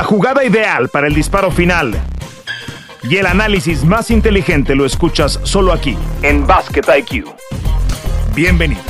La jugada ideal para el disparo final y el análisis más inteligente lo escuchas solo aquí, en Basket IQ. Bienvenidos.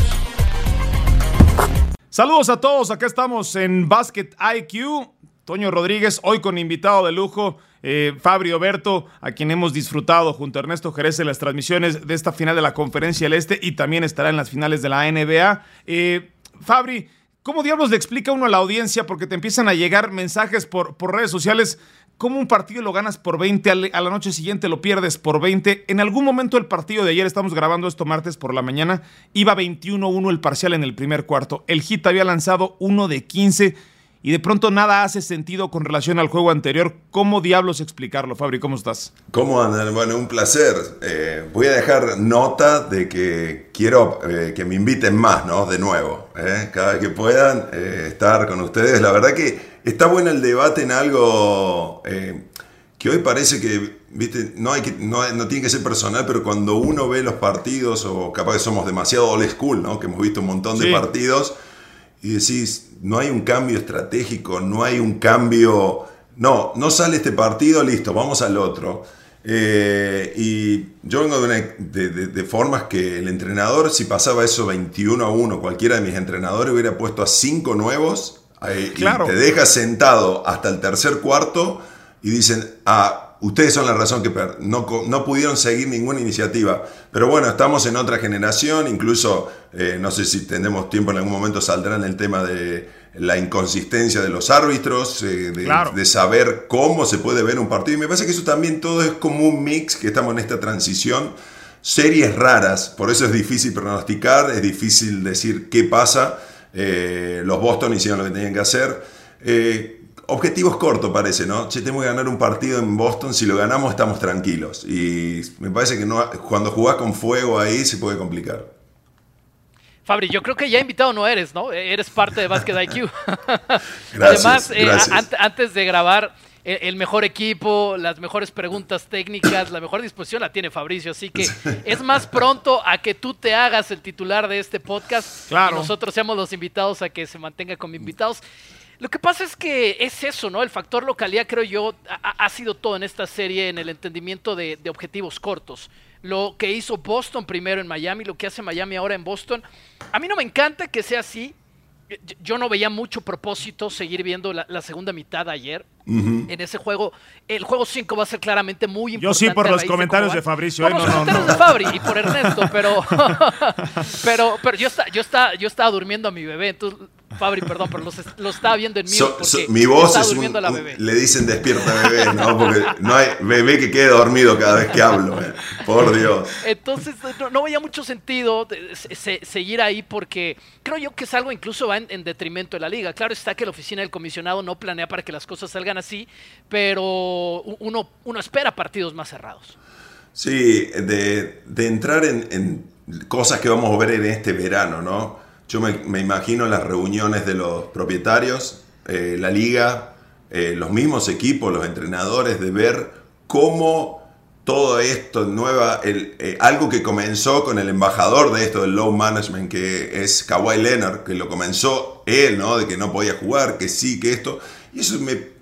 Saludos a todos, acá estamos en Basket IQ. Toño Rodríguez, hoy con invitado de lujo, eh, Fabio Berto, a quien hemos disfrutado junto a Ernesto Jerez en las transmisiones de esta final de la Conferencia del Este y también estará en las finales de la NBA. Eh, Fabri, ¿Cómo diablos le explica uno a la audiencia? Porque te empiezan a llegar mensajes por, por redes sociales. ¿Cómo un partido lo ganas por 20, a la noche siguiente lo pierdes por 20? En algún momento del partido de ayer, estamos grabando esto martes por la mañana, iba 21-1 el parcial en el primer cuarto. El Hit había lanzado uno de 15 y de pronto nada hace sentido con relación al juego anterior. ¿Cómo diablos explicarlo, Fabri? ¿Cómo estás? ¿Cómo andan? Bueno, un placer. Eh, voy a dejar nota de que quiero eh, que me inviten más, ¿no? De nuevo. ¿eh? Cada vez que puedan estar con ustedes. La verdad que está bueno el debate en algo que hoy parece que, viste, no, hay que, no, tiene que ser personal, pero cuando uno ve los partidos, o capaz que somos demasiado old school, ¿no? Que hemos visto un montón de partidos y decís, no hay un cambio estratégico, no hay un cambio, no, no sale este partido, listo, vamos al otro. Eh, y yo vengo de, formas que el entrenador, si pasaba eso 21 a 1, cualquiera de mis entrenadores hubiera puesto a 5 nuevos eh, y te deja sentado hasta el tercer cuarto y dicen, ah, ustedes son la razón que no, no, pudieron seguir ninguna iniciativa. Pero bueno, estamos en otra generación, incluso eh, no sé si tendremos tiempo en algún momento saldrá en el tema de la inconsistencia de los árbitros, eh, de, saber cómo se puede ver un partido. Y me parece que eso también todo es como un mix, que estamos en esta transición. Series raras, por eso es difícil pronosticar, es difícil decir qué pasa. Eh, los Boston hicieron lo que tenían que hacer objetivos cortos parece, ¿no? Che, tengo que ganar un partido en Boston, si lo ganamos estamos tranquilos. Y me parece que no, cuando jugás con fuego ahí se puede complicar. Fabri, yo creo que ya invitado no eres, ¿no? Eres parte de Basket IQ. Además, eh, antes de grabar, el mejor equipo, las mejores preguntas técnicas, la mejor disposición la tiene Fabricio. Así que es más pronto a que tú te hagas el titular de este podcast. Claro. Y nosotros seamos los invitados a que se mantenga como invitados. Lo que pasa es que es eso, ¿no? El factor localidad, creo yo, ha, sido todo en esta serie en el entendimiento de, objetivos cortos. Lo que hizo Boston primero en Miami, lo que hace Miami ahora en Boston. A mí no me encanta que sea así. Yo no veía mucho propósito seguir viendo la, segunda mitad ayer. En ese juego, el juego 5 va a ser claramente muy importante. Yo sí, por los comentarios de Fabricio. Por ¿eh? los comentarios de Fabri y por Ernesto, pero, pero, pero yo, está, yo, está, yo estaba durmiendo a mi bebé, entonces Fabri, perdón, pero lo estaba viendo en mute mi voz es un, le dicen despierta bebé, ¿no? Porque no hay bebé que quede dormido cada vez que hablo, ¿eh? por Dios. Entonces no, veía mucho sentido seguir ahí porque creo yo que es algo incluso va en, detrimento de la liga. Claro está que la oficina del comisionado no planea para que las cosas salgan así, pero uno, uno espera partidos más cerrados. Sí, de, entrar en, en cosas que vamos a ver en este verano, ¿no? Yo me, imagino las reuniones de los propietarios, eh, la liga, eh, los mismos equipos, los entrenadores, de ver cómo todo esto, nueva, eh, algo que comenzó con el embajador de esto del low management, que es Kawhi Leonard, que lo comenzó él, ¿no? De que no podía jugar, que sí, que esto. Y eso me,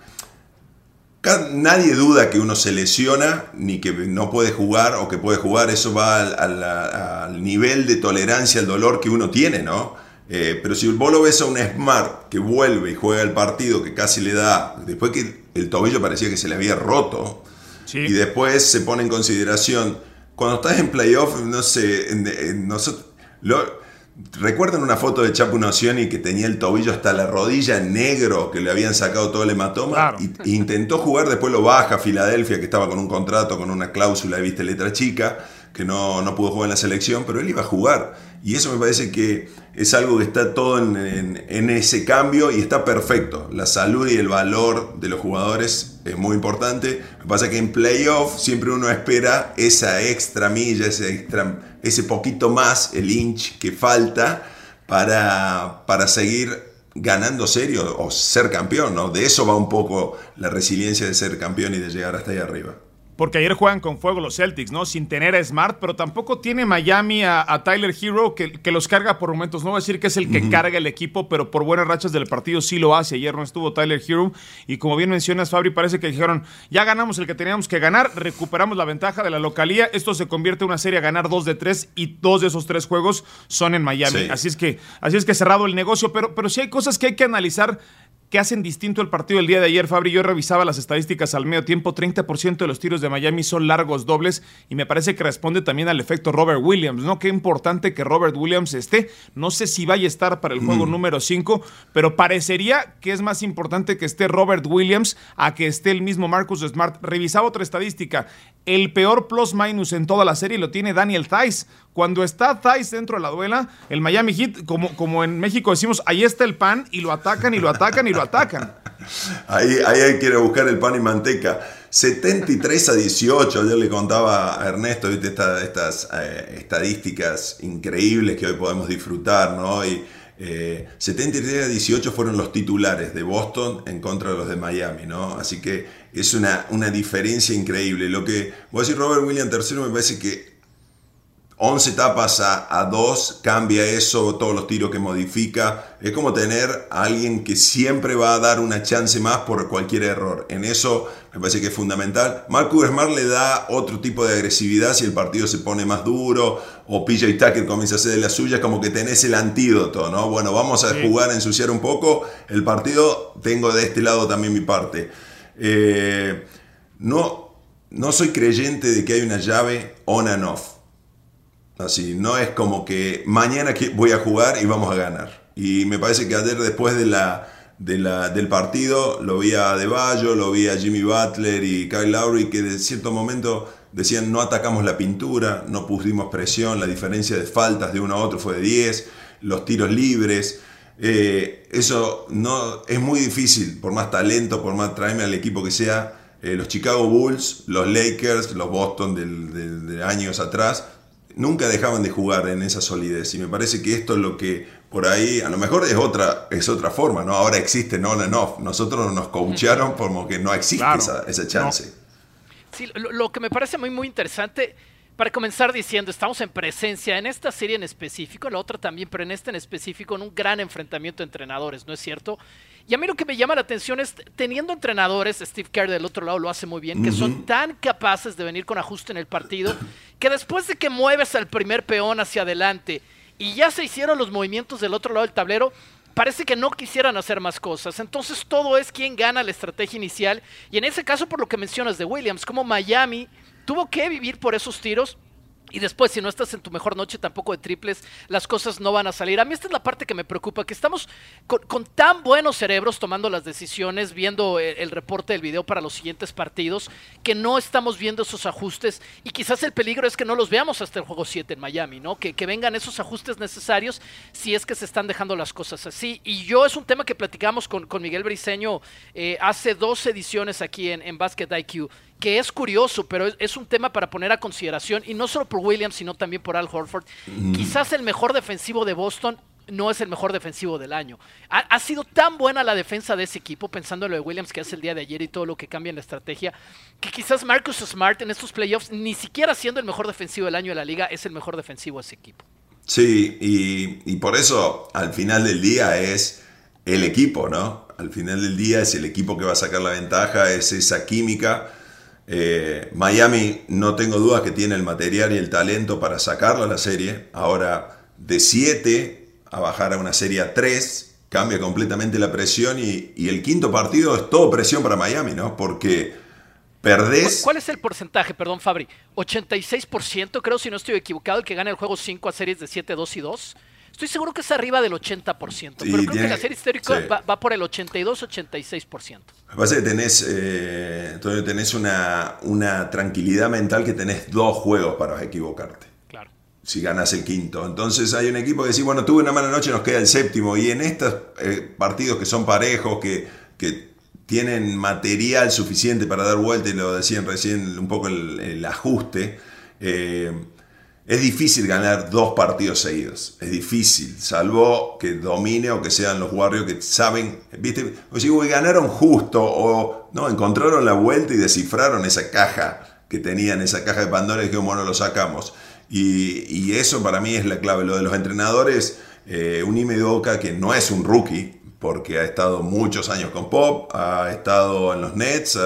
Nadie duda que uno se lesiona ni que no puede jugar o que puede jugar, eso va al, nivel de tolerancia al dolor que uno tiene, ¿no? Eh, pero si vos lo ves a un Smart que vuelve y juega el partido que casi le da, después que el tobillo parecía que se le había roto, y después se pone en consideración, cuando estás en playoff, no sé, nosotros, ¿Recuerdan una foto de Chapu Nocioni que tenía el tobillo hasta la rodilla negro, que le habían sacado todo el hematoma? Y, intentó jugar, después lo baja a Filadelfia, que estaba con un contrato, con una cláusula, viste, letra chica, que no, no pudo jugar en la selección, pero él iba a jugar. Y eso me parece que es algo que está todo en, ese cambio y está perfecto. La salud y el valor de los jugadores es muy importante. Lo que pasa es que en playoff siempre uno espera esa extra milla, ese, extra, ese poquito más, el inch que falta para, para seguir ganando serio o ser campeón. ¿no? De eso va un poco la resiliencia de ser campeón y de llegar hasta ahí arriba. Porque ayer juegan con fuego los Celtics, ¿no? Sin tener a Smart, pero tampoco tiene Miami a, Tyler Hero que, que, los carga por momentos. No voy a decir que es el que carga el equipo, pero por buenas rachas del partido sí lo hace. Ayer no estuvo Tyler Hero y como bien mencionas, Fabri, parece que dijeron, ya ganamos el que teníamos que ganar, recuperamos la ventaja de la localía, esto se convierte en una serie a ganar dos de tres y dos de esos tres juegos son en Miami. Así es que así es que cerrado el negocio, pero, pero sí hay cosas que hay que analizar ¿Qué hacen distinto el partido del día de ayer, Fabri? Yo revisaba las estadísticas al medio tiempo. 30% de los tiros de Miami son largos dobles y me parece que responde también al efecto Robert Williams, ¿no? Qué importante que Robert Williams esté. No sé si vaya a estar para el juego mm. número 5, pero parecería que es más importante que esté Robert Williams a que esté el mismo Marcus Smart. Revisaba otra estadística. El peor plus minus en toda la serie lo tiene Daniel Thais. Cuando está Thais dentro de la duela, el Miami Heat, como, como en México decimos, ahí está el pan y lo atacan y lo atacan y lo atacan. Ahí, ahí hay que buscar el pan y manteca. 73 a 18, yo le contaba a Ernesto ¿viste? estas eh, estadísticas increíbles que hoy podemos disfrutar, ¿no? Y, 73 eh, a 18 fueron los titulares de Boston en contra de los de Miami, ¿no? Así que es una, una diferencia increíble. Lo que voy a decir Robert Williams III me parece que 11 tapas a, 2 cambia eso, todos los tiros que modifica. Es como tener a alguien que siempre va a dar una chance más por cualquier error. En eso me parece que es fundamental. Marcus Smart le da otro tipo de agresividad si el partido se pone más duro o PJ Tucker comienza a hacer de la suya, como que tenés el antídoto, ¿no? Bueno, vamos a jugar, a ensuciar un poco el partido. Tengo de este lado también mi parte. Eh, no, no soy creyente de que hay una llave on and off. Así, no es como que mañana voy a jugar y vamos a ganar. Y me parece que ayer después de la, del partido lo vi a De lo vi a Jimmy Butler y Kyle Lowry que de cierto momento decían no atacamos la pintura, no pusimos presión, la diferencia de faltas de uno a otro fue de 10, los tiros libres. Eh, eso no es muy difícil, por más talento, por más traerme al equipo que sea. Eh, los Chicago Bulls, los Lakers, los Boston de años atrás, nunca dejaban de jugar en esa solidez. Y me parece que esto es lo que por ahí, a lo mejor es otra, es otra forma, ¿no? Ahora existe no and off. Nosotros nos coacharon como que no existe esa, chance. Sí, lo, que me parece muy, muy interesante, para comenzar diciendo, estamos en presencia en esta serie en específico, en la otra también, pero en esta en específico, en un gran enfrentamiento de entrenadores, ¿no es cierto? Y a mí lo que me llama la atención es, teniendo entrenadores, Steve Kerr del otro lado lo hace muy bien, que son tan capaces de venir con ajuste en el partido, que después de que mueves al primer peón hacia adelante y ya se hicieron los movimientos del otro lado del tablero, parece que no quisieran hacer más cosas. Entonces todo es quien gana la estrategia inicial. Y en ese caso, por lo que mencionas de Williams, como Miami tuvo que vivir por esos tiros y después, si no estás en tu mejor noche tampoco de triples, las cosas no van a salir. A mí esta es la parte que me preocupa, que estamos con, tan buenos cerebros tomando las decisiones, viendo el, reporte del video para los siguientes partidos, que no estamos viendo esos ajustes. Y quizás el peligro es que no los veamos hasta el juego 7 en Miami, ¿no? Que, que vengan esos ajustes necesarios si es que se están dejando las cosas así. Y yo es un tema que platicamos con, con Miguel Briseño eh, hace dos ediciones aquí en, en Basket IQ que es curioso, pero es, un tema para poner a consideración, y no solo por Williams, sino también por Al Horford. Quizás el mejor defensivo de Boston no es el mejor defensivo del año. Ha, sido tan buena la defensa de ese equipo, pensando en lo de Williams que hace el día de ayer y todo lo que cambia en la estrategia, que quizás Marcus Smart en estos playoffs, ni siquiera siendo el mejor defensivo del año de la liga, es el mejor defensivo de ese equipo. Sí, y, y por eso al final del día es el equipo, ¿no? Al final del día es el equipo que va a sacar la ventaja, es esa química eh, Miami no tengo dudas que tiene el material y el talento para sacarlo a la serie. Ahora, de 7 a bajar a una serie a 3, cambia completamente la presión y, el quinto partido es todo presión para Miami, ¿no? Porque perdés... ¿Cuál es el porcentaje, perdón Fabri? 86% creo, si no estoy equivocado, el que gana el juego 5 a series de 7, 2 y 2. Estoy seguro que es arriba del 80%, pero creo que la serie histórica va, por el 82-86%. Me parece que tenés, eh, tenés una, una tranquilidad mental que tenés dos juegos para equivocarte. Claro. Si ganas el quinto. Entonces hay un equipo que dice, bueno, tuve una mala noche, nos queda el séptimo. Y en estos eh, partidos que son parejos, que, que tienen material suficiente para dar vuelta, y lo decían recién un poco el, ajuste, eh, es difícil ganar dos partidos seguidos. Es difícil, salvo que domine o que sean los Warriors que saben, ¿viste? O si ganaron justo o no, encontraron la vuelta y descifraron esa caja que tenían esa caja de Pandora y que bueno, lo sacamos. Y, eso para mí es la clave. Lo de los entrenadores, eh, un Ime que no es un rookie, porque ha estado muchos años con Pop, ha estado en los Nets,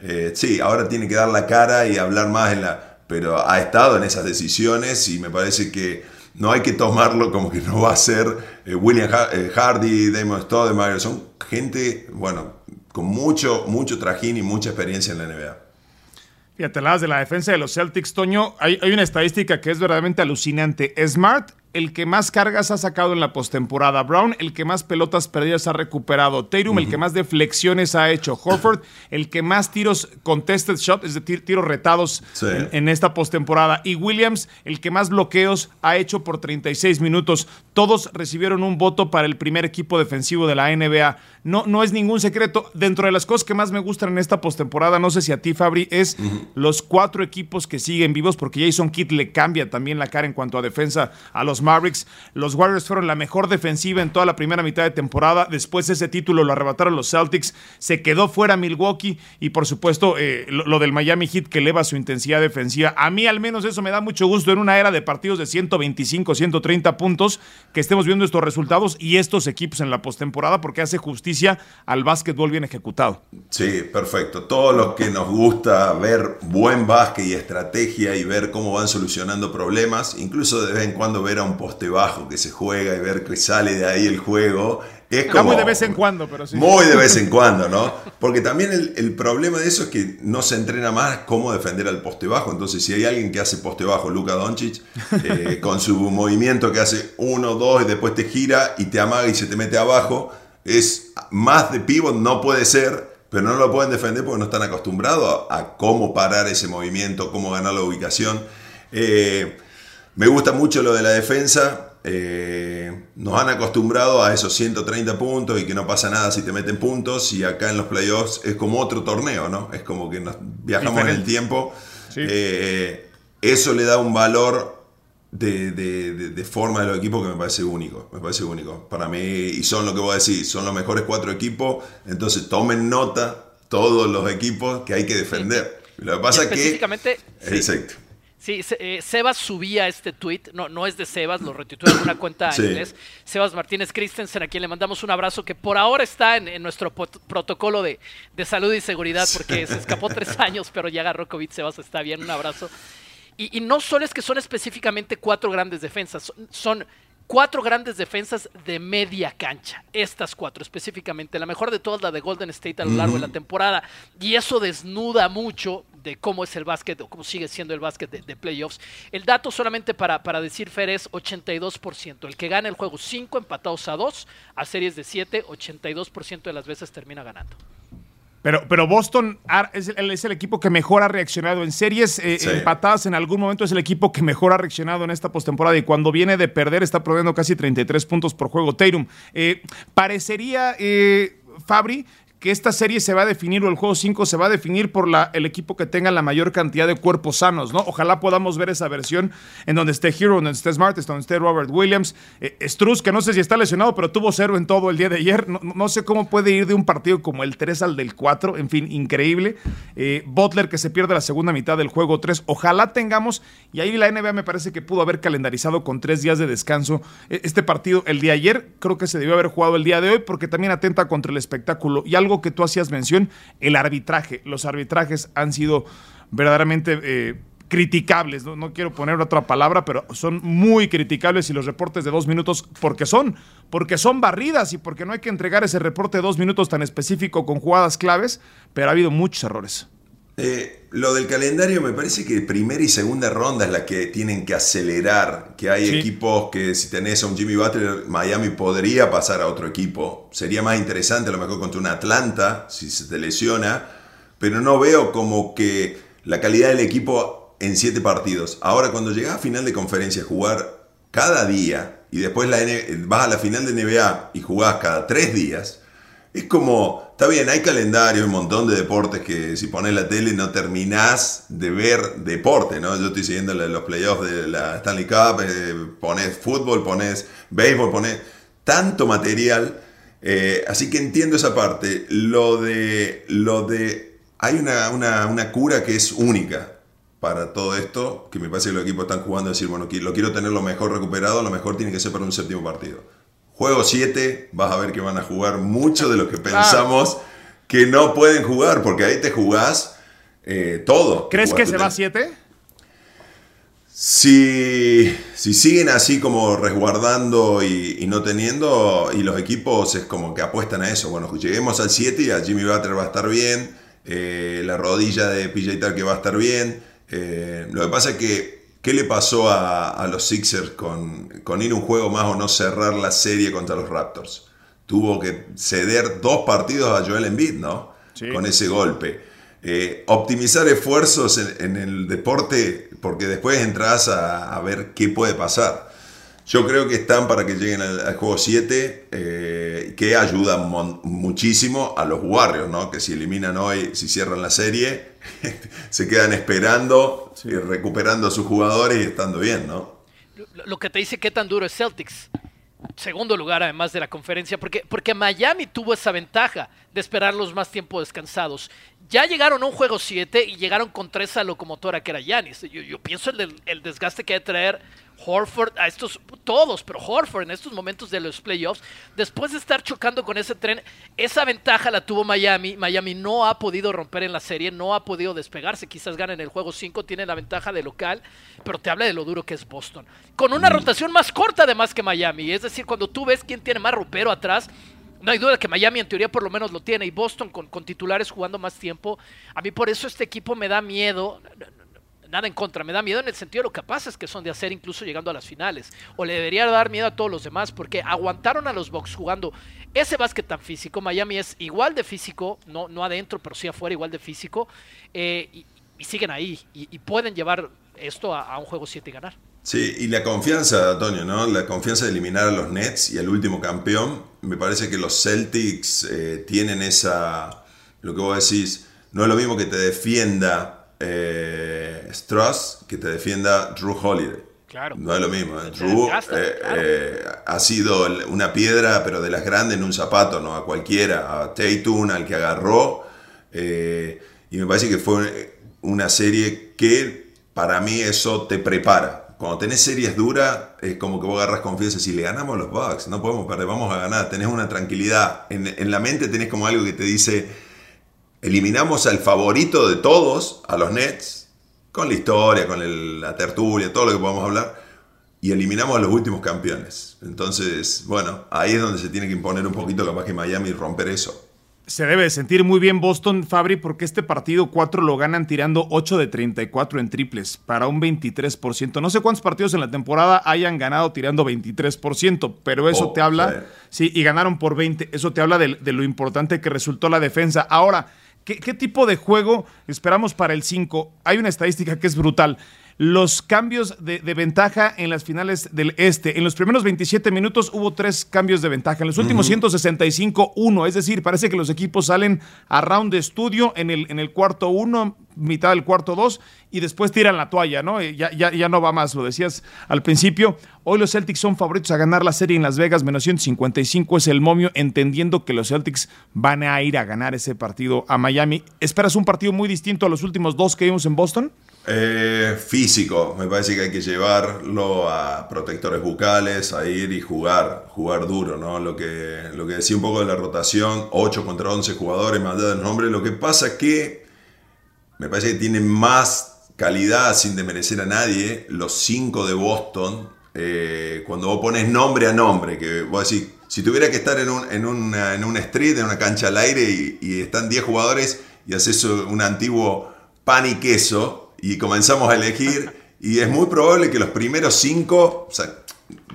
eh, sí, ahora tiene que dar la cara y hablar más en la... Pero ha estado en esas decisiones y me parece que no hay que tomarlo como que no va a ser eh, William eh, Hardy, Damon Stoudemire, son gente, bueno, con mucho, mucho trajín y mucha experiencia en la NBA. Fíjate, las de la defensa de los Celtics, Toño, hay, hay una estadística que es verdaderamente alucinante. Smart el que más cargas ha sacado en la postemporada. Brown, el que más pelotas perdidas ha recuperado. Tatum, el que más deflexiones ha hecho. Horford, el que más tiros contested shot, es decir, tiros retados en, esta postemporada. Y Williams, el que más bloqueos ha hecho por 36 minutos. Todos recibieron un voto para el primer equipo defensivo de la NBA. No, no es ningún secreto. Dentro de las cosas que más me gustan en esta postemporada, no sé si a ti, Fabri, es los cuatro equipos que siguen vivos, porque Jason Kidd le cambia también la cara en cuanto a defensa a los Mavericks. Los Warriors fueron la mejor defensiva en toda la primera mitad de temporada. Después ese título lo arrebataron los Celtics. Se quedó fuera Milwaukee y por supuesto eh, lo, del Miami Heat que eleva su intensidad defensiva. A mí al menos eso me da mucho gusto en una era de partidos de 125, 130 puntos que estemos viendo estos resultados y estos equipos en la postemporada porque hace justicia al básquetbol bien ejecutado. Sí, perfecto. Todo lo que nos gusta ver buen básquet y estrategia y ver cómo van solucionando problemas, incluso de vez en cuando ver a poste bajo que se juega y ver que sale de ahí el juego. Es como, muy de vez en cuando, pero sí. Muy de vez en cuando, ¿no? Porque también el, problema de eso es que no se entrena más cómo defender al poste bajo. Entonces, si hay alguien que hace poste bajo, Luka Doncic, eh, con su movimiento que hace uno, dos y después te gira y te amaga y se te mete abajo, es más de pivot, no puede ser, pero no lo pueden defender porque no están acostumbrados a, cómo parar ese movimiento, cómo ganar la ubicación. Eh, me gusta mucho lo de la defensa. Eh, nos han acostumbrado a esos 130 puntos y que no pasa nada si te meten puntos. Y acá en los playoffs es como otro torneo, ¿no? Es como que nos viajamos en el tiempo. Eh, eso le da un valor de, forma de los equipos que me parece único. Me parece único. Para mí, y son lo que voy a decir, son los mejores cuatro equipos. Entonces tomen nota todos los equipos que hay que defender. Lo que pasa es que. Exacto. Sí, eh, Sebas subía este tweet, no, no es de Sebas, lo retuiteó en una cuenta en inglés. Sebas Martínez Christensen, a quien le mandamos un abrazo, que por ahora está en, nuestro protocolo de, salud y seguridad, porque se escapó tres años, pero ya agarró COVID. Sebas está bien, un abrazo. Y, no solo es que son específicamente cuatro grandes defensas, son cuatro grandes defensas de media cancha. Estas cuatro específicamente. La mejor de todas, la de Golden State a lo largo de la temporada. Y eso desnuda mucho de cómo es el básquet o cómo sigue siendo el básquet de, playoffs. El dato solamente para, para decir, Fer, es 82%. El que gana el juego 5 empatados a 2 a series de 7, 82% de las veces termina ganando. Pero, pero Boston es el, es el, equipo que mejor ha reaccionado en series eh, empatadas en algún momento. Es el equipo que mejor ha reaccionado en esta postemporada y cuando viene de perder está promediando casi 33 puntos por juego. Tatum, eh, parecería, eh, Fabri, que esta serie se va a definir o el juego 5 se va a definir por el equipo que tenga la mayor cantidad de cuerpos sanos, ¿no? Ojalá podamos ver esa versión en donde esté Hero, donde esté Smart, donde esté Robert Williams, eh, que no sé si está lesionado, pero tuvo cero en todo el día de ayer. No, sé cómo puede ir de un partido como el 3 al del 4, en fin, increíble. Eh, Butler que se pierde la segunda mitad del juego 3. Ojalá tengamos, y ahí la NBA me parece que pudo haber calendarizado con tres días de descanso e, este partido el día de ayer. Creo que se debió haber jugado el día de hoy porque también atenta contra el espectáculo. Y algo que tú hacías mención, el arbitraje. Los arbitrajes han sido verdaderamente eh, criticables, ¿no? ¿no? quiero poner otra palabra, pero son muy criticables y los reportes de dos minutos, porque son, porque son barridas y porque no hay que entregar ese reporte de dos minutos tan específico con jugadas claves, pero ha habido muchos errores. Eh, lo del calendario me parece que primera y segunda ronda es la que tienen que acelerar. Que hay equipos que si tenés a un Jimmy Butler, Miami podría pasar a otro equipo. Sería más interesante a lo mejor contra un Atlanta, si se te lesiona. Pero no veo como que la calidad del equipo en siete partidos. Ahora, cuando llegas a final de conferencia, jugar cada día y después la vas a la final de NBA y jugás cada tres días, es como Está bien, hay calendario, un montón de deportes que si pones la tele no terminás de ver deporte, ¿no? Yo estoy siguiendo los playoffs de la Stanley Cup, eh, pones fútbol, pones béisbol, pones tanto material, eh, así que entiendo esa parte. Lo de, lo de hay una, una, una, cura que es única, para todo esto, que me parece que los equipos están jugando, decir, bueno, lo quiero tener lo mejor recuperado, lo mejor tiene que ser para un séptimo partido. Juego 7, vas a ver que van a jugar mucho de lo que pensamos que no pueden jugar, porque ahí te jugás eh, todo. ¿Crees que se va a 7? Si, si, siguen así como resguardando y, no teniendo, y los equipos es como que apuestan a eso. Bueno, lleguemos al 7 y a Jimmy Butler va a estar bien, eh, la rodilla de PJ que va a estar bien. Eh, lo que pasa es que, ¿qué le pasó a, los Sixers con, con, ir un juego más o no cerrar la serie contra los Raptors? Tuvo que ceder dos partidos a Joel Embiid, ¿no? Con ese golpe. Eh, optimizar esfuerzos en, el deporte, porque después entras a, ver qué puede pasar. Yo creo que están para que lleguen al, juego 7, eh, que ayudan muchísimo a los Warriors, ¿no? que si eliminan hoy, si cierran la serie, se quedan esperando y recuperando a sus jugadores y estando bien. ¿no? Lo que te dice qué tan duro es Celtics segundo lugar además de la conferencia, porque, porque Miami tuvo esa ventaja de esperarlos más tiempo descansados. Ya llegaron a un juego 7 y llegaron con esa locomotora que era Yanis. Yo, yo, pienso el, el desgaste que hay de traer Horford, a estos, todos, pero Horford en estos momentos de los playoffs, después de estar chocando con ese tren, esa ventaja la tuvo Miami. Miami no ha podido romper en la serie, no ha podido despegarse. Quizás ganen el juego 5, tiene la ventaja de local, pero te habla de lo duro que es Boston. Con una rotación más corta además que Miami. Es decir, cuando tú ves quién tiene más ropero atrás, no hay duda que Miami en teoría por lo menos lo tiene y Boston con, con, titulares jugando más tiempo. A mí por eso este equipo me da miedo nada en contra, me da miedo en el sentido de lo capaces que son de hacer incluso llegando a las finales. O le debería dar miedo a todos los demás porque aguantaron a los Bucks jugando ese básquet tan físico. Miami es igual de físico, no, no adentro, pero sí afuera igual de físico. Eh, y, siguen ahí y, pueden llevar esto a, un juego 7 y ganar. Sí, y la confianza, Antonio, ¿no? La confianza de eliminar a los Nets y al último campeón. Me parece que los Celtics eh, tienen esa, lo que vos decís, no es lo mismo que te defienda eh, Strauss que te defienda Drew Holiday. Claro. No es lo mismo. ¿eh? Drew eh, eh, ha sido una piedra, pero de las grandes en un zapato, ¿no? A cualquiera, a Tatum, al que agarró. y me parece que fue una serie que para mí eso te prepara. Cuando tenés series duras, es como que vos agarras confianza. Si le ganamos a los Bucks, no podemos perder, vamos a ganar. Tenés una tranquilidad. En, en la mente tenés como algo que te dice eliminamos al favorito de todos, a los Nets, con la historia, con la tertulia, todo lo que podamos hablar, y eliminamos a los últimos campeones. Entonces, bueno, ahí es donde se tiene que imponer un poquito capaz que Miami y romper eso. Se debe sentir muy bien Boston, Fabri, porque este partido 4 lo ganan tirando 8 de 34 en triples, para un 23%. No sé cuántos partidos en la temporada hayan ganado tirando 23%, pero eso oh, te habla, sí. y ganaron por 20, eso te habla de, de lo importante que resultó la defensa. Ahora, ¿Qué, tipo de juego esperamos para el 5? Hay una estadística que es brutal. Los cambios de, ventaja en las finales del este. En los primeros 27 minutos hubo tres cambios de ventaja. En los últimos 165, uno. Es decir, parece que los equipos salen a round de estudio en el, en el cuarto uno, mitad del cuarto dos, y después tiran la toalla, ¿no? Ya, ya, ya no va más, lo decías al principio. Hoy los Celtics son favoritos a ganar la serie en Las Vegas, menos 155 es el momio, entendiendo que los Celtics van a ir a ganar ese partido a Miami. ¿Esperas un partido muy distinto a los últimos dos que vimos en Boston? Eh, físico, me parece que hay que llevarlo a protectores bucales, a ir y jugar, jugar duro, ¿no? Lo que, lo que decía un poco de la rotación, 8 contra 11 jugadores, más allá del nombre, lo que pasa que me parece que tienen más calidad, sin demerecer a nadie, los 5 de Boston, eh, cuando vos pones nombre a nombre, que vos decís, si tuviera que estar en un, en una, en street, en una cancha al aire y están 10 jugadores y haces un antiguo pan y queso, y comenzamos a elegir y es muy probable que los primeros cinco, o sea,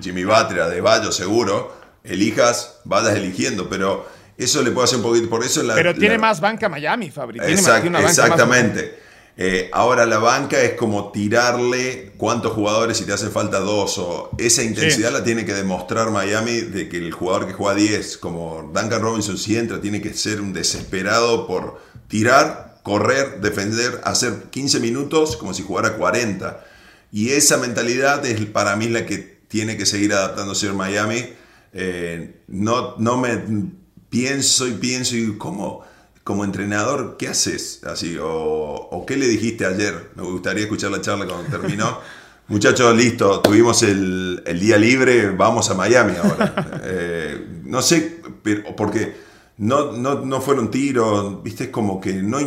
Jimmy Butler, de Bayo seguro, elijas, vayas eligiendo, pero eso le puede hacer un poquito, por eso la, Pero tiene más banca Miami, Fabri. exactamente. Eh, ahora la banca es como tirarle cuántos jugadores si te hacen falta dos o esa intensidad la tiene que demostrar Miami de que el jugador que juega 10 como Duncan Robinson si entra tiene que ser un desesperado por tirar correr, defender, hacer 15 minutos como si jugara 40. Y esa mentalidad es para mí la que tiene que seguir adaptándose en Miami. Eh, no, no me pienso y pienso y cómo, como entrenador, ¿qué haces? Así, o, qué le dijiste ayer? Me gustaría escuchar la charla cuando terminó. Muchachos, listo, tuvimos el, día libre, vamos a Miami ahora. Eh, no sé, porque no, no, fueron tiros, viste, es como que no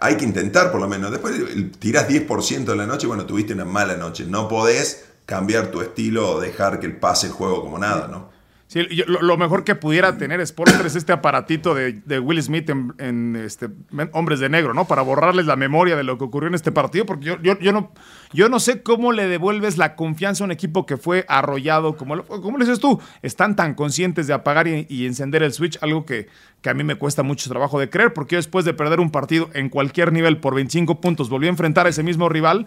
hay que intentar por lo menos. Después tirás 10% de la noche, bueno, tuviste una mala noche. No podés cambiar tu estilo o dejar que pase el juego como nada, ¿no? Sí, lo, mejor que pudiera tener Sporter es este aparatito de, Will Smith en, este, Hombres de Negro, ¿no? Para borrarles la memoria de lo que ocurrió en este partido, porque yo, yo, no, yo no sé cómo le devuelves la confianza a un equipo que fue arrollado, como, como le dices tú, están tan conscientes de apagar y, encender el switch, algo que, que, a mí me cuesta mucho trabajo de creer, porque después de perder un partido en cualquier nivel por 25 puntos, volví a enfrentar a ese mismo rival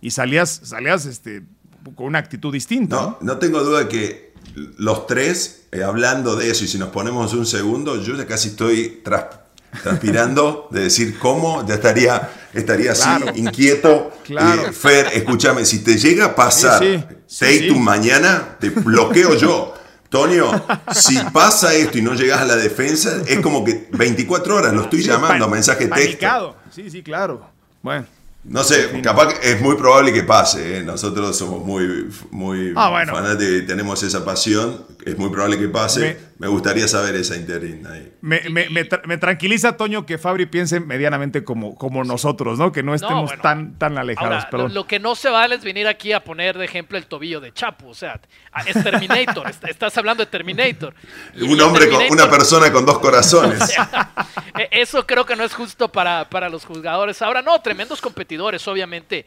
y salías, salías este, con una actitud distinta. No, no, tengo duda que los tres, eh, hablando de eso, y si nos ponemos un segundo, yo ya casi estoy transpirando de decir cómo, ya estaría, estaría así, inquieto. Claro. Eh, Fer, escúchame, si te llega a pasar sí, mañana, te bloqueo yo. Tonio, si pasa esto y no llegas a la defensa, es como que 24 horas lo estoy llamando a mensaje texto. Sí, sí, claro. Bueno. No sé, capaz que es muy probable que pase. ¿eh? Nosotros somos muy, muy ah, fanáticos y tenemos esa pasión. Es muy probable que pase. Me, gustaría saber esa interín ahí. Me, me, tranquiliza, Toño, que Fabri piense medianamente como, como nosotros, ¿no? Que no estemos tan, tan alejados. Lo, que no se vale es venir aquí a poner de ejemplo el tobillo de Chapo. O sea, es Terminator. estás hablando de Terminator. Un hombre con una persona con dos corazones. E, eso creo que no es justo para, para los jugadores. Ahora, no, tremendos competidores obviamente.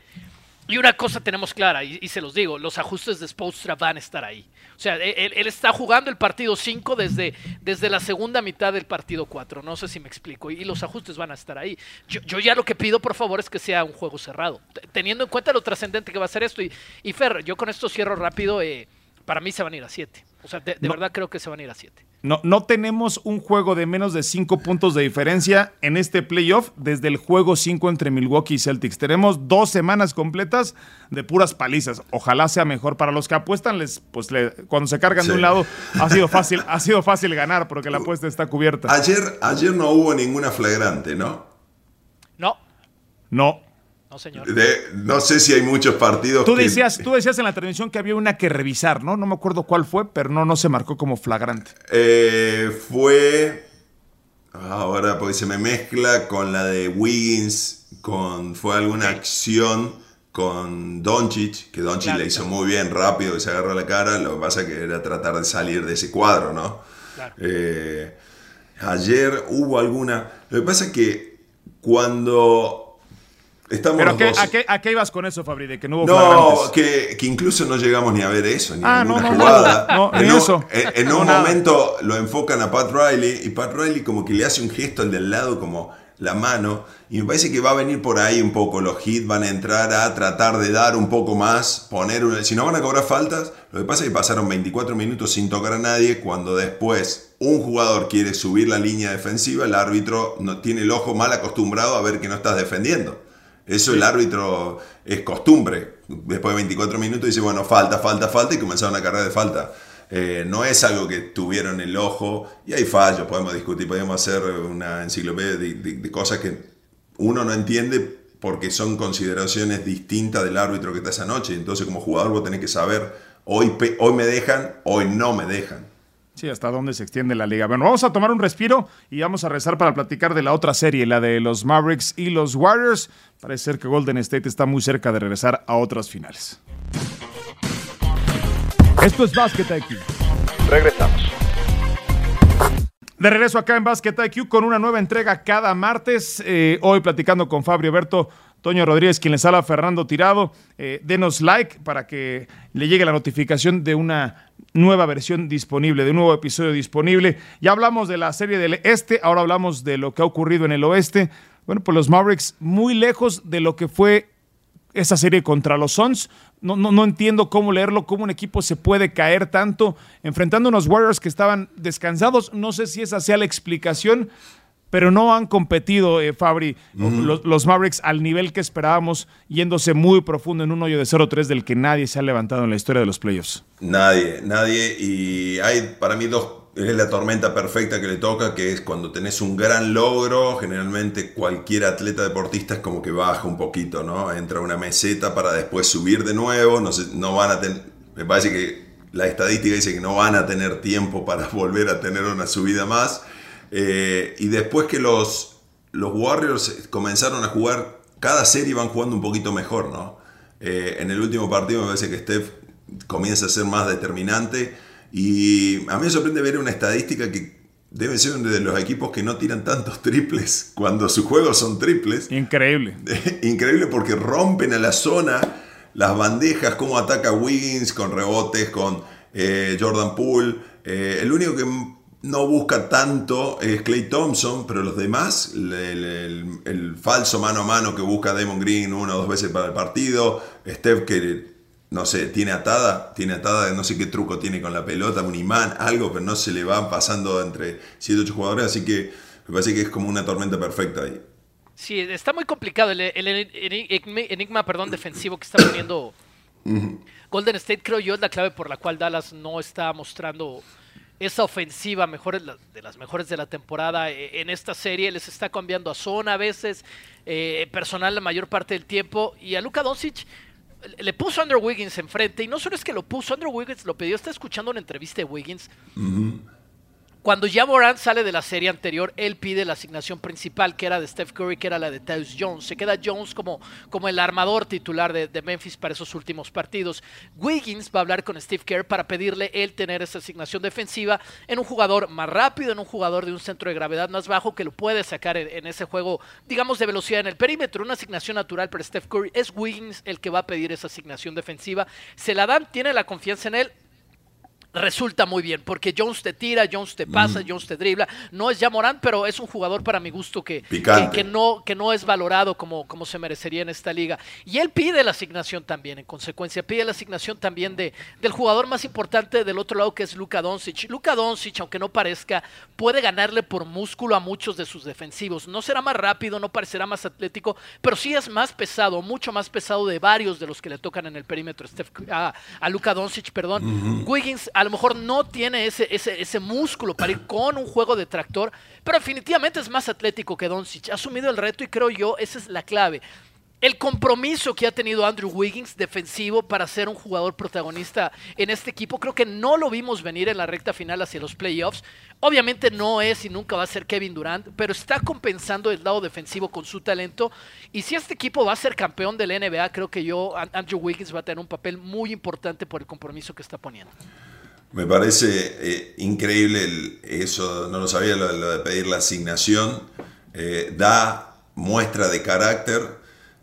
Y una cosa tenemos clara, y, se los digo, los ajustes de Spolstra van a estar ahí. O sea, él, está jugando el partido 5 desde, desde la segunda mitad del partido 4. No sé si me explico. Y, los ajustes van a estar ahí. Yo, ya lo que pido, por favor, es que sea un juego cerrado. Teniendo en cuenta lo trascendente que va a ser esto. Y, y Fer, yo con esto cierro rápido. Eh, para mí se van a ir a 7. O sea, de, verdad creo que se van a ir a 7. No, no tenemos un juego de menos de 5 puntos de diferencia en este playoff desde el juego 5 entre Milwaukee y Celtics. Tenemos dos semanas completas de puras palizas. Ojalá sea mejor. Para los que apuestan, les, pues cuando se cargan de un lado, ha sido fácil, ha sido fácil ganar porque la apuesta está cubierta. Ayer, ayer no hubo ninguna flagrante, ¿no? No. No. No, señor. no sé si hay muchos partidos. Tú, decías, tú decías en la transmisión que había una que revisar, ¿no? No me acuerdo cuál fue, pero no, no se marcó como flagrante. Eh, fue. Ahora, porque se me mezcla con la de Wiggins, con fue alguna acción con Doncic, que Doncic le hizo muy bien, rápido, y se agarró la cara. Lo que pasa que era tratar de salir de ese cuadro, ¿no? Eh, ayer hubo alguna. Lo que pasa es que cuando ¿Pero a qué, ibas con eso, Fabri? De que no hubo No, que, incluso no llegamos ni a ver eso, ni ah, ninguna jugada. No, en, un, eso. en, un momento lo enfocan a Pat Riley y Pat Riley como que le hace un gesto al del lado como la mano y me parece que va a venir por ahí un poco los hits van a entrar a tratar de dar un poco más poner si no van a cobrar faltas lo que pasa es que pasaron 24 minutos sin tocar a nadie cuando después un jugador quiere subir la línea defensiva el árbitro no tiene el ojo mal acostumbrado a ver que no estás defendiendo eso el árbitro es costumbre. Después de 24 minutos dice, bueno, falta, falta, falta y comenzaron a cargar de falta. Eh, no es algo que tuvieron el ojo y hay fallos, podemos discutir, podemos hacer una enciclopedia de, cosas que uno no entiende porque son consideraciones distintas del árbitro que está esa noche. Entonces como jugador vos tenés que saber, hoy, hoy me dejan, hoy no me dejan. Sí, hasta dónde se extiende la liga. Bueno, vamos a tomar un respiro y vamos a rezar para platicar de la otra serie, la de los Mavericks y los Warriors. Parece ser que Golden State está muy cerca de regresar a otras finales. Esto es Basket IQ. Regresamos. De regreso acá en Basket IQ con una nueva entrega cada martes. Eh, hoy platicando con Fabio Berto Toño Rodríguez, quien les habla, Fernando Tirado. Eh, denos like para que le llegue la notificación de una nueva versión disponible, de un nuevo episodio disponible. Ya hablamos de la serie del este, ahora hablamos de lo que ha ocurrido en el oeste. Bueno, pues los Mavericks muy lejos de lo que fue esa serie contra los Suns. No, no, no, entiendo cómo leerlo, cómo un equipo se puede caer tanto enfrentando unos Warriors que estaban descansados. No sé si esa sea la explicación, pero no han competido, eh, Fabri, los, Mavericks al nivel que esperábamos, yéndose muy profundo en un hoyo de 0-3 del que nadie se ha levantado en la historia de los playoffs. Nadie, nadie. Y hay para mí dos es la tormenta perfecta que le toca, que es cuando tenés un gran logro, generalmente cualquier atleta deportista es como que baja un poquito, ¿no? Entra a una meseta para después subir de nuevo, no, no van a tener, me parece que la estadística dice que no van a tener tiempo para volver a tener una subida más. Eh, y después que los, los Warriors comenzaron a jugar, cada serie van jugando un poquito mejor, ¿no? Eh, en el último partido me parece que Steph comienza a ser más determinante y a mí me sorprende ver una estadística que debe ser uno de los equipos que no tiran tantos triples cuando sus juegos son triples. Increíble. Increíble porque rompen a la zona las bandejas, cómo ataca Wiggins con rebotes, con eh, Jordan Poole. Eh, el único que no busca tanto es Clay Thompson, pero los demás, el, el, falso mano a mano que busca Damon Green una o dos veces para el partido, Steph que no sé, tiene atada, tiene atada, no sé qué truco tiene con la pelota, un imán, algo, pero no se le va pasando entre 7 8 jugadores, así que me parece que es como una tormenta perfecta ahí. Sí, está muy complicado el, enigma perdón, defensivo que está poniendo Golden State, creo yo, es la clave por la cual Dallas no está mostrando esa ofensiva mejor de las mejores de la temporada eh, en esta serie. Les está cambiando a zona a veces, eh, personal la mayor parte del tiempo. Y a Luka Doncic le puso Andrew Wiggins enfrente y no solo es que lo puso, Andrew Wiggins lo pidió, está escuchando una entrevista de Wiggins. Cuando ya Morant sale de la serie anterior, él pide la asignación principal, que era de Steph Curry, que era la de Tyus Jones. Se queda Jones como, como el armador titular de, Memphis para esos últimos partidos. Wiggins va a hablar con Steve Kerr para pedirle él tener esa asignación defensiva en un jugador más rápido, en un jugador de un centro de gravedad más bajo que lo puede sacar en, ese juego, digamos, de velocidad en el perímetro. Una asignación natural para Steph Curry. Es Wiggins el que va a pedir esa asignación defensiva. Se la dan, tiene la confianza en él resulta muy bien, porque Jones te tira, Jones te pasa, Jones te dribla. No es ya Morán, pero es un jugador para mi gusto que, que, no, que no es valorado como, como se merecería en esta liga. Y él pide la asignación también, en consecuencia, pide la asignación también de, del jugador más importante del otro lado, que es Luka Doncic. Luka Doncic, aunque no parezca, puede ganarle por músculo a muchos de sus defensivos. No será más rápido, no parecerá más atlético, pero sí es más pesado, mucho más pesado de varios de los que le tocan en el perímetro a, a Luka Doncic, perdón. Wiggins, a lo mejor no tiene ese, ese, ese, músculo para ir con un juego de tractor, pero definitivamente es más atlético que Doncic. Ha asumido el reto y creo yo, esa es la clave. El compromiso que ha tenido Andrew Wiggins defensivo para ser un jugador protagonista en este equipo, creo que no lo vimos venir en la recta final hacia los playoffs. Obviamente no es y nunca va a ser Kevin Durant, pero está compensando el lado defensivo con su talento. Y si este equipo va a ser campeón de la NBA, creo que yo, Andrew Wiggins va a tener un papel muy importante por el compromiso que está poniendo. Me parece eh, increíble eso, no lo sabía, lo, de pedir la asignación. Eh, da muestra de carácter.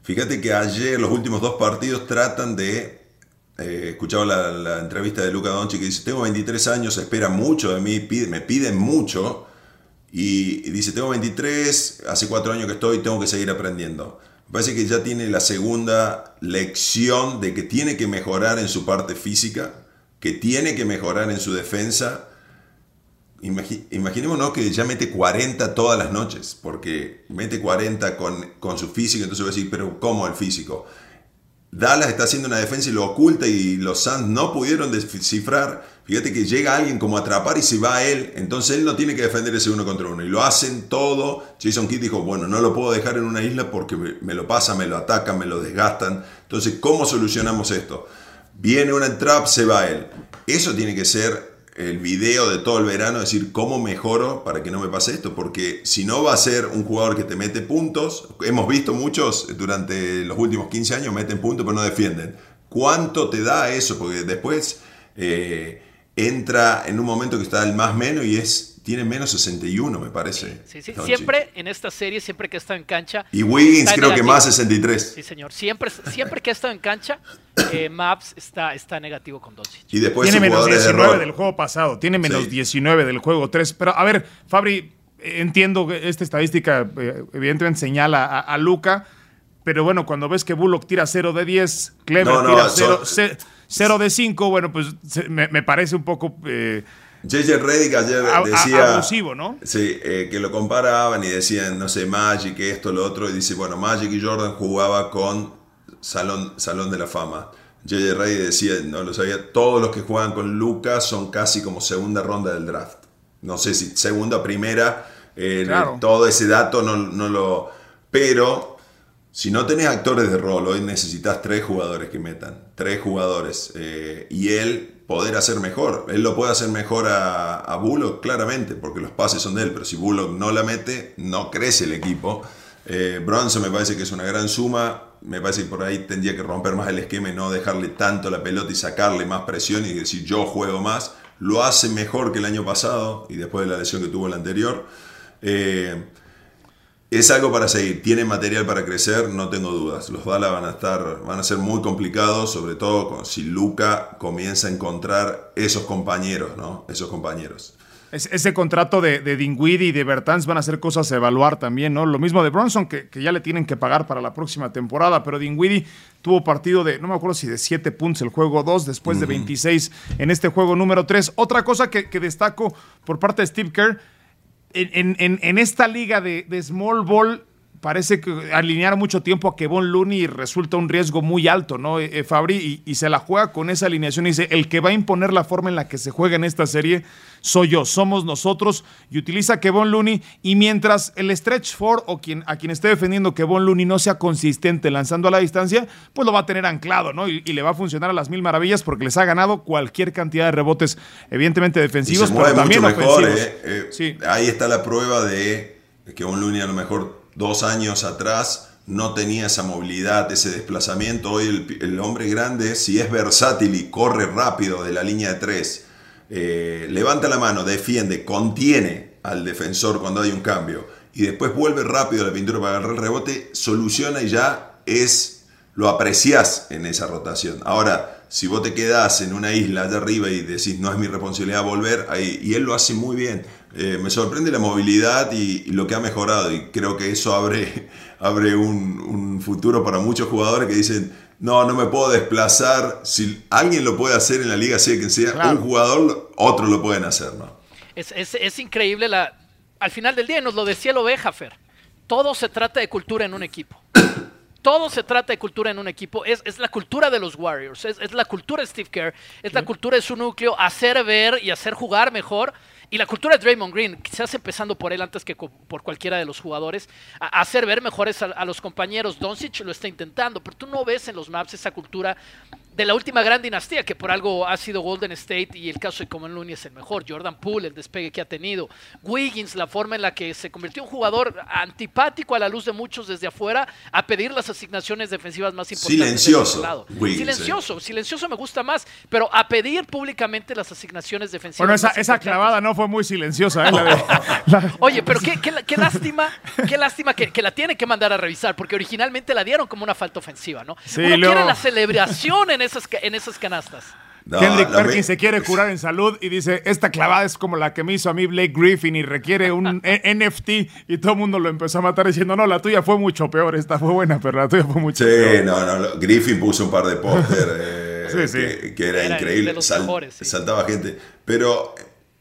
Fíjate que ayer los últimos dos partidos tratan de... Eh, escuchaba la, entrevista de Luca Donchi que dice, tengo 23 años, espera mucho de mí, me piden mucho. Y, dice, tengo 23, hace cuatro años que estoy, tengo que seguir aprendiendo. Me parece que ya tiene la segunda lección de que tiene que mejorar en su parte física que tiene que mejorar en su defensa. imaginémonos que ya mete 40 todas las noches, porque mete 40 con, con su físico, entonces voy a decir, pero ¿cómo el físico? Dallas está haciendo una defensa y lo oculta y los Suns no pudieron descifrar. Fíjate que llega alguien como a atrapar y se va a él, entonces él no tiene que defender ese uno contra uno. Y lo hacen todo. Jason Kidd dijo, bueno, no lo puedo dejar en una isla porque me lo pasan, me lo atacan, me lo desgastan. Entonces, ¿cómo solucionamos esto? Viene una trap, se va él. Eso tiene que ser el video de todo el verano, decir cómo mejoro para que no me pase esto, porque si no va a ser un jugador que te mete puntos, hemos visto muchos durante los últimos 15 años meten puntos pero no defienden. ¿Cuánto te da eso? Porque después eh, entra en un momento que está el más menos y es tiene menos 61, me parece. Sí, sí, siempre en esta serie, siempre que ha estado en cancha. Y Wiggins creo que más 63. Sí, señor. Siempre, siempre que ha estado en cancha, eh, Maps está, está negativo con Doncic. Y después tiene menos 19 del juego pasado, tiene menos 19 del juego 3. Pero a ver, Fabri, entiendo que esta estadística eh, evidentemente señala a, Luca. Pero bueno, cuando ves que Bullock tira 0 de 10, Clever tira 0, de 5, bueno, pues me, parece un poco eh, JJ Reddick ayer decía. ¿no? Sí, eh, que lo comparaban y decían, no sé, Magic, esto, lo otro. Y dice, bueno, Magic y Jordan jugaba con Salón, Salón de la Fama. JJ Reddick decía, no lo sabía, todos los que juegan con Lucas son casi como segunda ronda del draft. no sé si segunda, primera, eh, todo ese dato no, no, lo... Pero si no tenés actores de rol, hoy necesitas tres jugadores que metan, tres jugadores, eh, y él poder hacer mejor. Él lo puede hacer mejor a, a, Bullock, claramente, porque los pases son de él, pero si Bullock no la mete, no crece el equipo. Eh, Bronson me parece que es una gran suma, me parece que por ahí tendría que romper más el esquema y no dejarle tanto la pelota y sacarle más presión y decir yo juego más. Lo hace mejor que el año pasado y después de la lesión que tuvo el anterior. Eh, es algo para seguir, tiene material para crecer, no tengo dudas. Los Dallas van a estar, van a ser muy complicados, sobre todo si Luca comienza a encontrar esos compañeros, ¿no? Esos compañeros ese contrato de, de y de Bertans van a ser cosas a evaluar también, ¿no? Lo mismo de Bronson, que, ya le tienen que pagar para la próxima temporada, pero Dinwiddie tuvo partido de, no me acuerdo si de 7 puntos el juego 2, después de 26 en este juego número 3. Otra cosa que, destaco por parte de Steve Kerr, en, esta liga de, de small ball parece que alinear mucho tiempo a Kevon Looney resulta un riesgo muy alto, ¿no, eh, eh, Fabri? Y, se la juega con esa alineación y dice, el que va a imponer la forma en la que se juega en esta serie soy yo, somos nosotros, y utiliza Kevon Looney, y mientras el stretch four o quien, a quien esté defendiendo Kevon Looney no sea consistente lanzando a la distancia, pues lo va a tener anclado, ¿no? Y, le va a funcionar a las mil maravillas porque les ha ganado cualquier cantidad de rebotes, evidentemente defensivos, pero también ofensivos. ¿eh? Ahí está la prueba de Kevon Looney a lo mejor dos años atrás no tenía esa movilidad, ese desplazamiento. Hoy el, hombre grande, si es versátil y corre rápido de la línea de tres, eh, levanta la mano, defiende, contiene al defensor cuando hay un cambio y después vuelve rápido a la pintura para agarrar el rebote, soluciona y ya es, lo apreciás en esa rotación. Ahora, si vos te quedás en una isla allá arriba y decís no es mi responsabilidad volver, ahí, y él lo hace muy bien. Eh, me sorprende la movilidad y, lo que ha mejorado y creo que eso abre, abre un, futuro para muchos jugadores que dicen, no, no me puedo desplazar, si alguien lo puede hacer en la liga, sea quien sea, un jugador, otros lo pueden hacer. ¿no? Es, es, increíble, la, al final del día, nos lo decía el oveja, Fer, todo se trata de cultura en un equipo. Todo se trata de cultura en un equipo. Es, es la cultura de los Warriors, es, es, la cultura de Steve Kerr, es la cultura de su núcleo, hacer ver y hacer jugar mejor y la cultura de Draymond Green, quizás empezando por él antes que por cualquiera de los jugadores, a hacer ver mejores a, los compañeros. Doncic lo está intentando, pero tú no ves en los maps esa cultura de la última gran dinastía, que por algo ha sido Golden State y el caso de Common Looney es el mejor. Jordan Poole, el despegue que ha tenido. Wiggins, la forma en la que se convirtió en un jugador antipático a la luz de muchos desde afuera, a pedir las asignaciones defensivas más importantes. Silencioso. silencioso, silencioso me gusta más, pero a pedir públicamente las asignaciones defensivas. Bueno, esa, esa clavada no fue muy silenciosa. ¿eh? Oye, pero qué, qué, lástima, qué lástima que, la tiene que mandar a revisar, porque originalmente la dieron como una falta ofensiva, ¿no? Sí, Uno quiere la celebración en esas, en esas canastas. Kendrick Perkins se quiere curar en salud y dice, esta clavada es como la que me hizo a mí Blake Griffin y requiere un NFT y todo el mundo lo empezó a matar diciendo, no, la tuya fue mucho peor, esta fue buena, pero la tuya fue mucho peor. Sí, no, no, Griffin puso un par de póster eh, que, era, increíble, saltaba gente, pero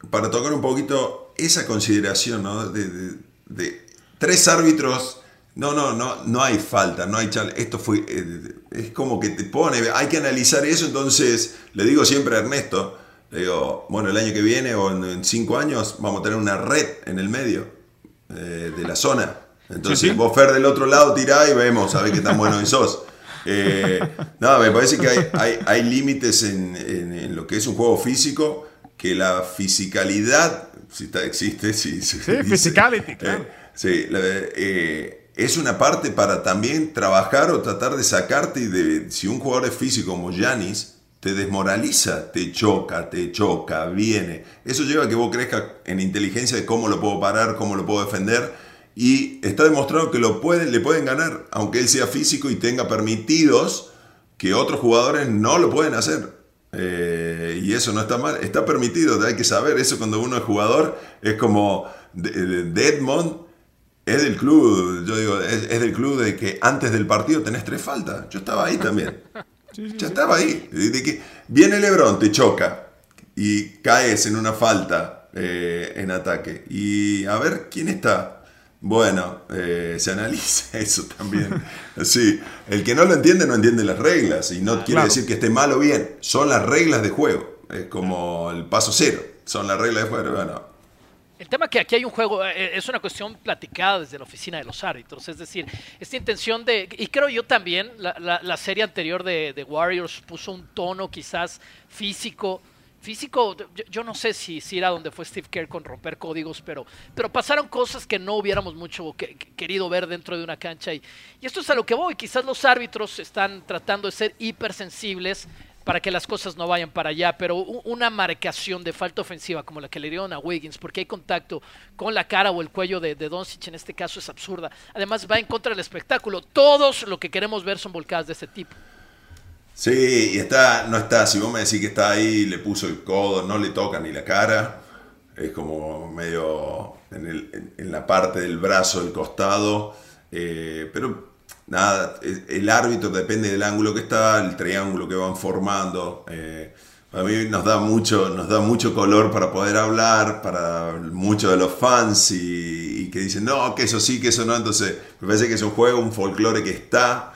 para tocar un poquito esa consideración ¿no? de, de tres árbitros no, no, no, no hay falta, no hay chal. Esto fue, eh, es como que te pone, hay que analizar eso, entonces le digo siempre a Ernesto, le digo, bueno, el año que viene o en, cinco años vamos a tener una red en el medio eh, de la zona. Entonces vos Fer del otro lado tirá y vemos a ver qué tan bueno sos. Eh, no, me parece que hay, hay, límites en, lo que es un juego físico, que la fisicalidad, si está, existe, si, sí, physicality, claro. sí, es una parte para también trabajar o tratar de sacarte de si un jugador es físico como Yanis te desmoraliza, te choca, te choca, viene. Eso lleva a que vos crezcas en inteligencia de cómo lo puedo parar, cómo lo puedo defender. Y está demostrado que lo pueden, le pueden ganar, aunque él sea físico y tenga permitidos que otros jugadores no lo pueden hacer. Eh, y eso no está mal, está permitido, hay que saber eso cuando uno es jugador. Es como Deadmond es del club, yo digo, es, del club de que antes del partido tenés tres faltas. Yo estaba ahí también. ya estaba ahí. De que viene Lebron, te choca y caes en una falta eh, en ataque. Y a ver quién está. Bueno, eh, se analiza eso también. Sí, el que no lo entiende no entiende las reglas y no quiere decir que esté mal o bien. Son las reglas de juego. Es como el paso cero. Son las reglas de juego. Bueno, El tema que aquí hay un juego, eh, es una cuestión platicada desde la oficina de los árbitros, es decir, esta intención de, y creo yo también, la, serie anterior de, Warriors puso un tono quizás físico, físico, yo, no sé si, si, era donde fue Steve Kerr con romper códigos, pero, pero pasaron cosas que no hubiéramos mucho querido ver dentro de una cancha. Y, esto es a lo que voy, quizás los árbitros están tratando de ser hipersensibles para que las cosas no vayan para allá, pero una marcación de falta ofensiva como la que le dieron a Wiggins, porque hay contacto con la cara o el cuello de, de Doncic en este caso es absurda. Además va en contra del espectáculo. Todos lo que queremos ver son volcadas de ese tipo. Sí, y está, no está, si vos me decís que está ahí, le puso el codo, no le toca ni la cara, es como medio en, la parte del brazo, del costado, eh, pero nada, el árbitro depende del ángulo que está, el triángulo que van formando. Eh, a mí nos da, mucho, nos da mucho color para poder hablar, para muchos de los fans y, que dicen, no, que eso sí, que eso no. Entonces, me parece que es un juego, un folclore que está.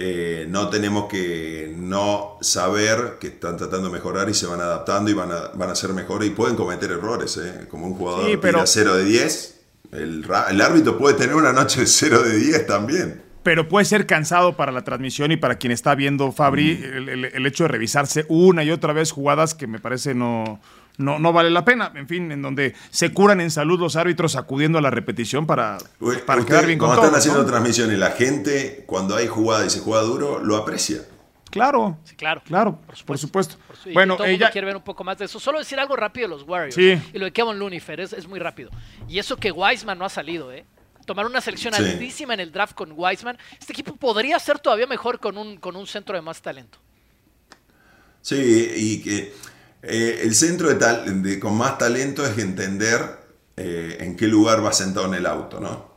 Eh, no tenemos que no saber que están tratando de mejorar y se van adaptando y van a, van a ser mejores y pueden cometer errores. Eh. Como un jugador sí, pero... 0 de 10, el, el árbitro puede tener una noche de 0 de 10 también pero puede ser cansado para la transmisión y para quien está viendo Fabri mm. el, hecho de revisarse una y otra vez jugadas que me parece no, no, vale la pena. En fin, en donde se curan en salud los árbitros acudiendo a la repetición para, para quedar bien con Cuando están haciendo transmisiones, la gente cuando hay jugada y se juega duro lo aprecia. Claro, sí, claro, claro, por supuesto. bueno, ella quiere ver un poco más de eso. Solo decir algo rápido de los Warriors sí. y lo de Kevin Lunifer es, es muy rápido. Y eso que Wiseman no ha salido, ¿eh? tomar una selección altísima en el draft con Wiseman, este equipo podría ser todavía mejor con un, con un centro de más talento. Sí, y que eh, el centro de, tal, de, con más talento es entender eh, en qué lugar va sentado en el auto, ¿no?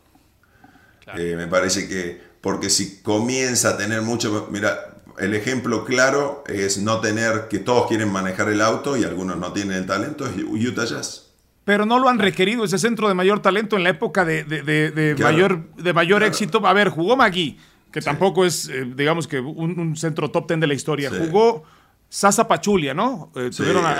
Eh, me parece que, porque si comienza a tener mucho, mira, el ejemplo claro es no tener que todos quieren manejar el auto y algunos no tienen el talento, es Utah Jazz pero no lo han requerido ese centro de mayor talento en la época de, mayor, de mayor éxito. A ver, jugó Magui, que tampoco es, digamos que un, centro top ten de la historia. Jugó Sasa Pachulia, ¿no? Eh,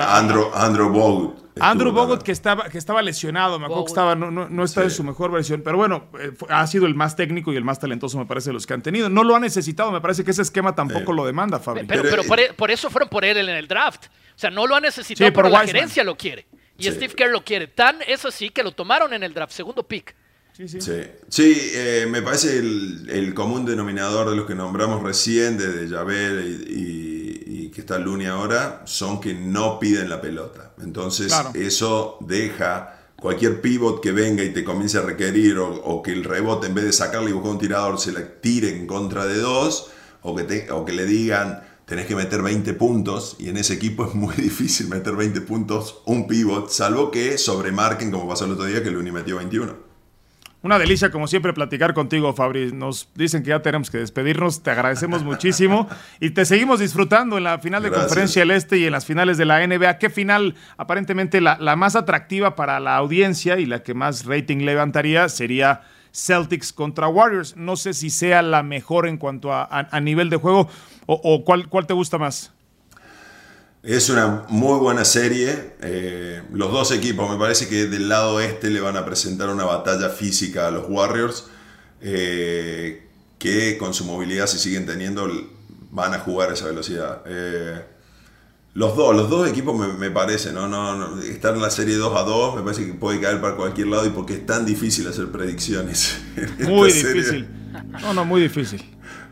Andrew, Andrew Bogut. Andrew Bogut que estaba, que estaba lesionado, me acuerdo que estaba, no, no, está en su mejor versión, pero bueno, eh, ha sido el más técnico y el más talentoso, me parece, de los que han tenido. No lo ha necesitado, me parece que ese esquema tampoco lo demanda, Fabio. Pero, pero, e, por, eso fueron por él en el draft. O sea, no lo ha necesitado, pero la gerencia lo quiere. Y Steve Kerr lo quiere. Tan es así que lo tomaron en el draft, segundo pick. Sí, sí. sí. Eh, me parece el, común denominador de los que nombramos recién, desde Javel y, que está Luni ahora, son que no piden la pelota. Entonces, eso deja cualquier pivot que venga y te comience a requerir, o, que el rebote en vez de sacarle y buscar un tirador se le tire en contra de dos, o que, o que le digan tenés que meter 20 puntos y en ese equipo es muy difícil meter 20 puntos un pivot, salvo que sobremarquen como pasó el otro día que Luni metió 21. Una delicia, como siempre, platicar contigo, Fabri. Nos dicen que ya tenemos que despedirnos. Te agradecemos muchísimo y te seguimos disfrutando en la final de Conferencia del Este y en las finales de la NBA. ¿Qué final, aparentemente, la, más atractiva para la audiencia y la que más rating levantaría sería Celtics contra Warriors? No sé si sea la mejor en cuanto a nivel de juego. ¿O, cuál, cuál, te gusta más? Es una muy buena serie. Eh, los dos equipos, me parece que del lado este le van a presentar una batalla física a los Warriors, eh, que con su movilidad, si siguen teniendo, van a jugar esa velocidad. Eh, los dos, los dos equipos me, parece, ¿no? No, Estar en la serie 2 a 2 me parece que puede caer para cualquier lado y porque es tan difícil hacer predicciones. Muy difícil. No, no, muy difícil.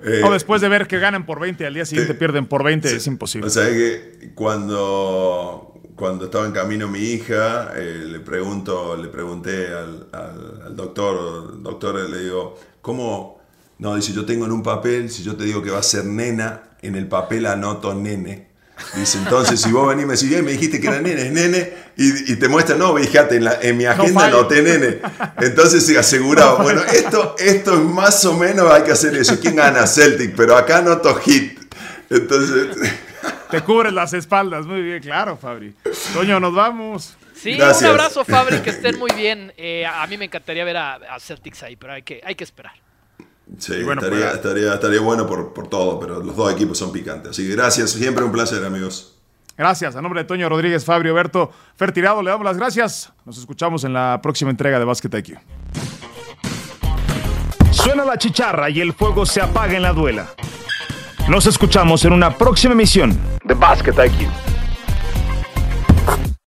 Eh, no, después de ver que ganan por 20 al día siguiente pierden por 20, es imposible. O sea, que cuando, cuando estaba en camino mi hija, eh, le pregunto, le pregunté al, al, doctor, doctor, le digo, ¿cómo? No, dice, yo tengo en un papel, si yo te digo que va a ser nena, en el papel anoto nene. Dice, entonces, si vos venís y me decís, me dijiste que era nene, es nene, y, te muestra, no, fíjate, en, en mi agenda no te nene. Entonces, sí, asegurado. bueno, esto, esto es más o menos hay que hacer eso. ¿Quién gana? Celtic, pero acá noto hit. Entonces. Te cubres las espaldas, muy bien, claro, Fabri. Toño, nos vamos. Sí, un abrazo, Fabri, que estén muy bien. Eh, a mí me encantaría ver a, a Celtics ahí, pero hay que, hay que esperar. Sí, bueno, estaría, estaría, estaría, bueno por, por, todo, pero los dos equipos son picantes. Así que gracias, siempre un placer, amigos. Gracias. A nombre de Toño Rodríguez, Fabio Berto, Fer Tirado, le damos las gracias. Nos escuchamos en la próxima entrega de Basket IQ. Suena la chicharra y el fuego se apaga en la duela. Nos escuchamos en una próxima emisión de Basket IQ.